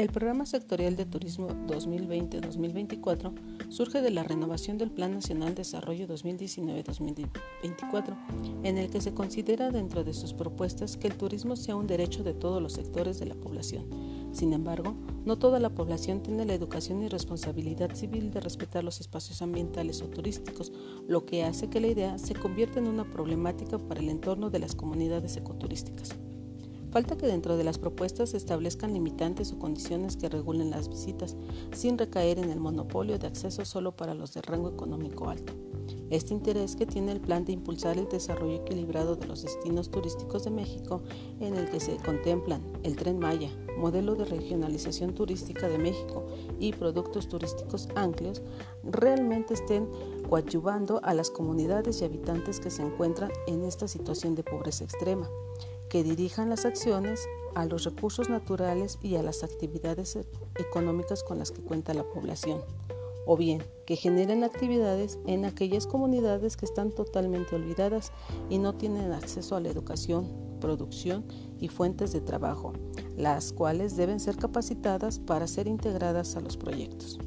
El Programa Sectorial de Turismo 2020-2024 surge de la renovación del Plan Nacional de Desarrollo 2019-2024, en el que se considera dentro de sus propuestas que el turismo sea un derecho de todos los sectores de la población. Sin embargo, no toda la población tiene la educación y responsabilidad civil de respetar los espacios ambientales o turísticos, lo que hace que la idea se convierta en una problemática para el entorno de las comunidades ecoturísticas. Falta que dentro de las propuestas se establezcan limitantes o condiciones que regulen las visitas, sin recaer en el monopolio de acceso solo para los de rango económico alto. Este interés que tiene el plan de impulsar el desarrollo equilibrado de los destinos turísticos de México, en el que se contemplan el tren Maya, modelo de regionalización turística de México y productos turísticos amplios, realmente estén coadyuvando a las comunidades y habitantes que se encuentran en esta situación de pobreza extrema que dirijan las acciones a los recursos naturales y a las actividades e-, económicas con las que cuenta la población, o bien que generen actividades en aquellas comunidades que están totalmente olvidadas y no tienen acceso a la educación, producción y fuentes de trabajo, las cuales deben ser capacitadas para ser integradas a los proyectos.